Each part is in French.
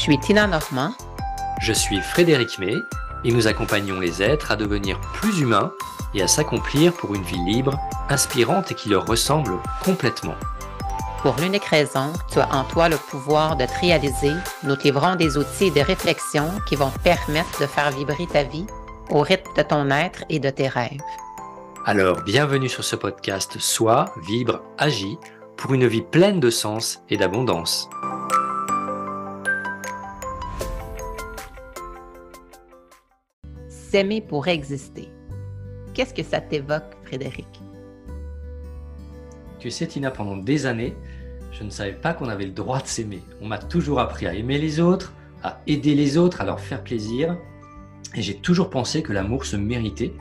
suis Tina Normand? Je suis Frédéric May et nous accompagnons les êtres à devenir plus humains et à s'accomplir pour une vie libre, inspirante et qui leur ressemble complètement. Pour l'unique raison, tu as en toi le pouvoir de te réaliser, nous te livrons des outils et des réflexions qui vont te permettre de faire vibrer ta vie au rythme de ton être et de tes rêves. Alors, bienvenue sur ce podcast Sois, vibre, agis pour une vie pleine de sens et d'abondance. S'aimer pour exister. Qu'est-ce que ça t'évoque, Frédéric? Tu sais, Tina, pendant des années, je ne savais pas qu'on avait le droit de s'aimer. On m'a toujours appris à aimer les autres, à aider les autres, à leur faire plaisir. Et j'ai toujours pensé que l'amour se méritait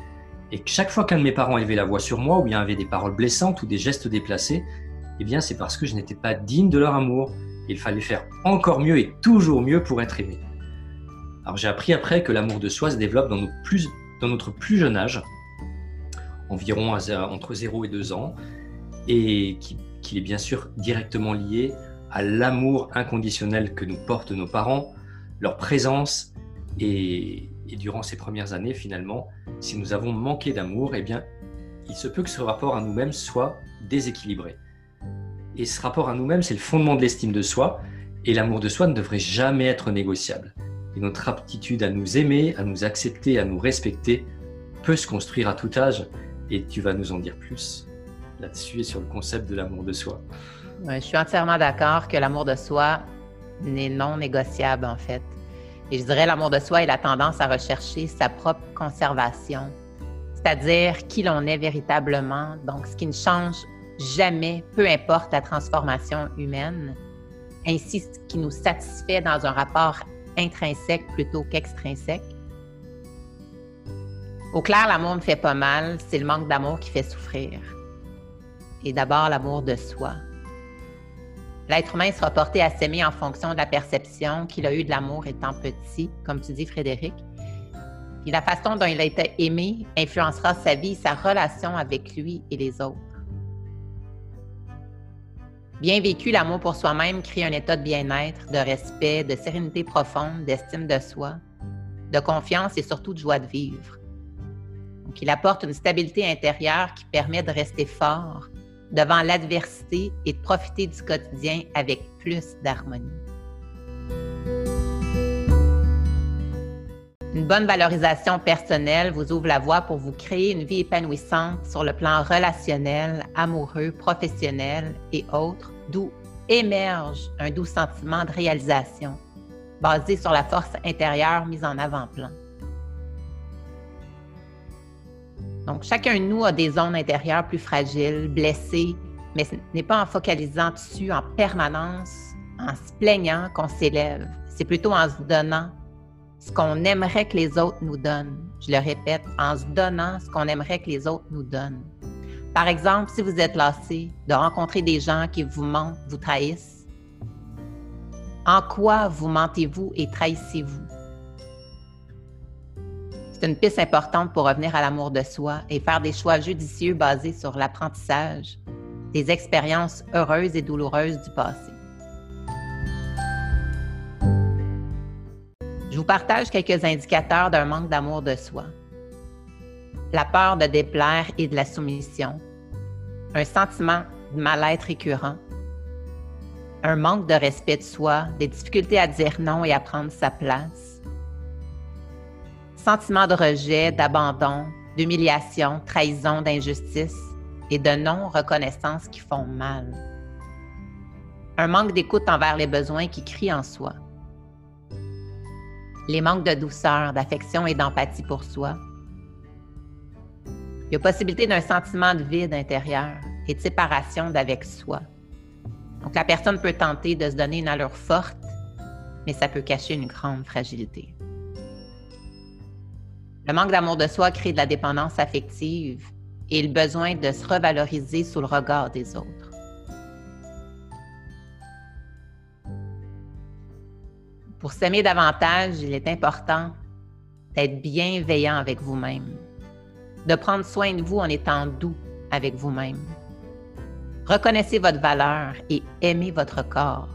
et que chaque fois qu'un de mes parents élevait la voix sur moi ou bien avait des paroles blessantes ou des gestes déplacés, eh bien c'est parce que je n'étais pas digne de leur amour. Il fallait faire encore mieux et toujours mieux pour être aimé. Alors j'ai appris après que l'amour de soi se développe dans, notre plus jeune âge, environ entre 0 et 2 ans, et qu'il est bien sûr directement lié à l'amour inconditionnel que nous portent nos parents, leur présence et, durant ces premières années finalement, si nous avons manqué d'amour, eh bien, il se peut que ce rapport à nous-mêmes soit déséquilibré. Et ce rapport à nous-mêmes, c'est le fondement de l'estime de soi, et l'amour de soi ne devrait jamais être négociable. Et notre aptitude à nous aimer, à nous accepter, à nous respecter peut se construire à tout âge, et tu vas nous en dire plus là-dessus et sur le concept de l'amour de soi. je suis entièrement d'accord que l'amour de soi n'est non négociable en fait. Et je dirais l'amour de soi est la tendance à rechercher sa propre conservation, c'est-à-dire qui l'on est véritablement, donc ce qui ne change jamais, peu importe la transformation humaine, ainsi ce qui nous satisfait dans un rapport intrinsèque plutôt qu'extrinsèque. Au clair, l'amour me fait pas mal, c'est le manque d'amour qui fait souffrir et d'abord l'amour de soi. L'être humain sera porté à s'aimer en fonction de la perception qu'il a eue de l'amour étant petit, comme tu dis Frédéric. Et la façon dont il a été aimé influencera sa vie, sa relation avec lui et les autres. Bien vécu, l'amour pour soi-même crée un état de bien-être, de respect, de sérénité profonde, d'estime de soi, de confiance et surtout de joie de vivre. Il apporte une stabilité intérieure qui permet de rester fort, devant l'adversité et de profiter du quotidien avec plus d'harmonie. Une bonne valorisation personnelle vous ouvre la voie pour vous créer une vie épanouissante sur le plan relationnel, amoureux, professionnel et autres, d'où émerge un doux sentiment de réalisation basé sur la force intérieure mise en avant-plan. Donc, chacun de nous a des zones intérieures plus fragiles, blessées, mais ce n'est pas en focalisant dessus en permanence, en se plaignant qu'on s'élève. C'est plutôt en se donnant ce qu'on aimerait que les autres nous donnent. Je le répète, en se donnant ce qu'on aimerait que les autres nous donnent. Par exemple, si vous êtes lassé de rencontrer des gens qui vous mentent, vous trahissent, en quoi vous mentez-vous et trahissez-vous? C'est une piste importante pour revenir à l'amour de soi et faire des choix judicieux basés sur l'apprentissage des expériences heureuses et douloureuses du passé. Vous partage quelques indicateurs d'un manque d'amour de soi. La peur de déplaire et de la soumission, un sentiment de mal-être récurrent, un manque de respect de soi, des difficultés à dire non et à prendre sa place, Sentiment de rejet, d'abandon, d'humiliation, trahison, d'injustice et de non-reconnaissance qui font mal. Un manque d'écoute envers les besoins qui crient en soi. Les manques de douceur, d'affection et d'empathie pour soi. Il y a possibilité d'un sentiment de vide intérieur et de séparation d'avec soi. Donc la personne peut tenter de se donner une allure forte, mais ça peut cacher une grande fragilité. Le manque d'amour de soi crée de la dépendance affective et le besoin de se revaloriser sous le regard des autres. Pour s'aimer davantage, il est important d'être bienveillant avec vous-même, de prendre soin de vous en étant doux avec vous-même. Reconnaissez votre valeur et aimez votre corps.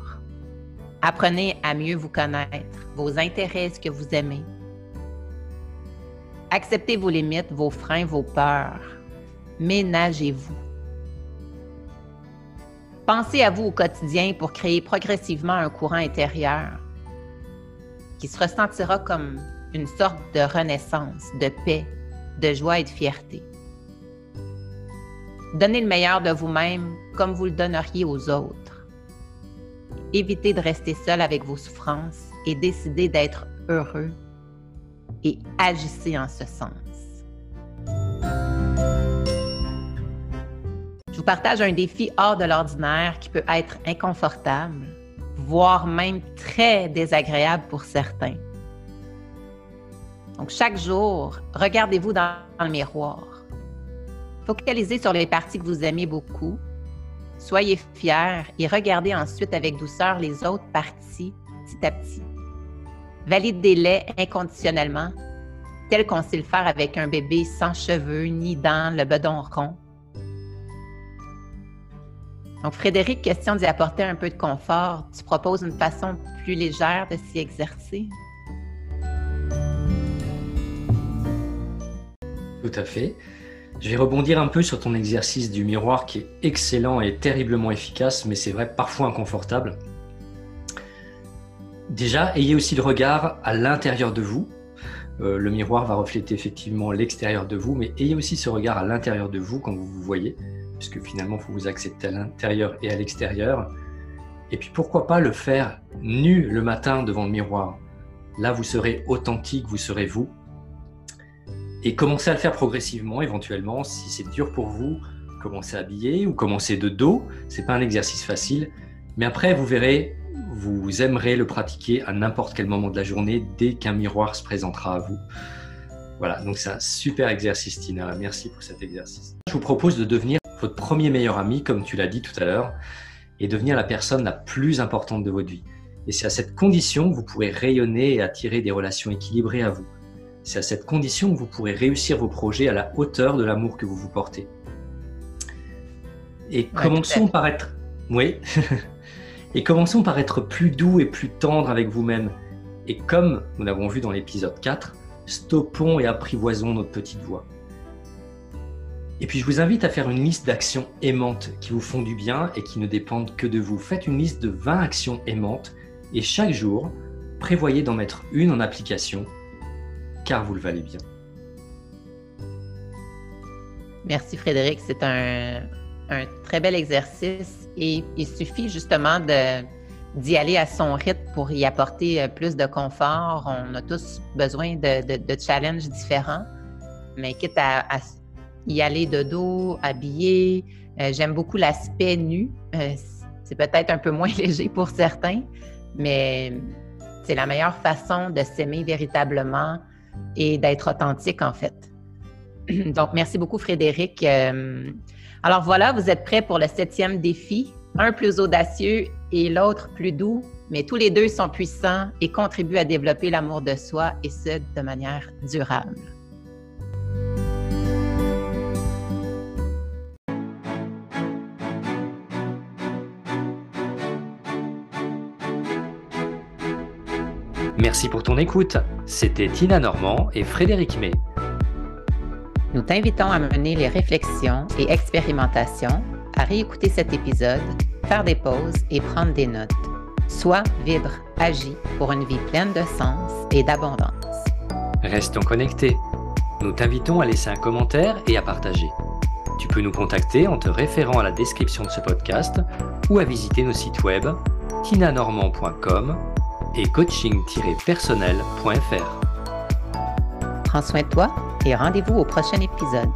Apprenez à mieux vous connaître, vos intérêts, ce que vous aimez. Acceptez vos limites, vos freins, vos peurs. Ménagez-vous. Pensez à vous au quotidien pour créer progressivement un courant intérieur qui se ressentira comme une sorte de renaissance, de paix, de joie et de fierté. Donnez le meilleur de vous-même comme vous le donneriez aux autres. Évitez de rester seul avec vos souffrances et décidez d'être heureux et agissez en ce sens. Je vous partage un défi hors de l'ordinaire qui peut être inconfortable, voire même très désagréable pour certains. Donc, chaque jour, regardez-vous dans le miroir. Focalisez sur les parties que vous aimez beaucoup. Soyez fiers et regardez ensuite avec douceur les autres parties petit à petit. Validez-les inconditionnellement, tel qu'on sait le faire avec un bébé sans cheveux ni dents, le bedon rond. Donc, Frédéric, question d'y apporter un peu de confort. Tu proposes une façon plus légère de s'y exercer? Tout à fait. Je vais rebondir un peu sur ton exercice du miroir qui est excellent et terriblement efficace, mais c'est vrai parfois inconfortable. Déjà, ayez aussi le regard à l'intérieur de vous. Euh, le miroir va refléter effectivement l'extérieur de vous, mais ayez aussi ce regard à l'intérieur de vous quand vous vous voyez, puisque finalement, il faut vous accepter à l'intérieur et à l'extérieur. Et puis pourquoi pas le faire nu le matin devant le miroir? Là, vous serez authentique, vous serez vous, et commencez à le faire progressivement, éventuellement. Si c'est dur pour vous, commencez à habiller ou commencez de dos. C'est pas un exercice facile, mais après vous verrez, vous aimerez le pratiquer à n'importe quel moment de la journée dès qu'un miroir se présentera à vous. Voilà, donc c'est un super exercice, Tina. Merci pour cet exercice. Je vous propose de devenir votre premier meilleur ami, comme tu l'as dit tout à l'heure, et devenir la personne la plus importante de votre vie. Et c'est à cette condition que vous pourrez rayonner et attirer des relations équilibrées à vous. C'est à cette condition que vous pourrez réussir vos projets à la hauteur de l'amour que vous vous portez. Et commençons par être. Oui. et commençons par être plus doux et plus tendre avec vous-même. Et comme nous l'avons vu dans l'épisode 4, stoppons et apprivoisons notre petite voix. Et puis je vous invite à faire une liste d'actions aimantes qui vous font du bien et qui ne dépendent que de vous. Faites une liste de 20 actions aimantes et chaque jour, prévoyez d'en mettre une en application car vous le valez bien. Merci Frédéric, c'est un, très bel exercice et il suffit justement d'y aller à son rythme pour y apporter euh, plus de confort. On a tous besoin de, challenges différents, mais quitte à, y aller de dos, habillé. Euh, j'aime beaucoup l'aspect nu. Euh, c'est peut-être un peu moins léger pour certains, mais c'est la meilleure façon de s'aimer véritablement et d'être authentique, en fait. Donc, merci beaucoup, Frédéric. Euh, alors voilà, vous êtes prêts pour le septième défi, un plus audacieux et l'autre plus doux, mais tous les deux sont puissants et contribuent à développer l'amour de soi et ce, de manière durable. Merci pour ton écoute. C'était Tina Normand et Frédéric May. Nous t'invitons à mener les réflexions et expérimentations, à réécouter cet épisode, faire des pauses et prendre des notes. Sois, vibre, agis pour une vie pleine de sens et d'abondance. Restons connectés. Nous t'invitons à laisser un commentaire et à partager. Tu peux nous contacter en te référant à la description de ce podcast ou à visiter nos sites web tinanormand.com et coaching-personnel.fr. Prends soin de toi et rendez-vous au prochain épisode.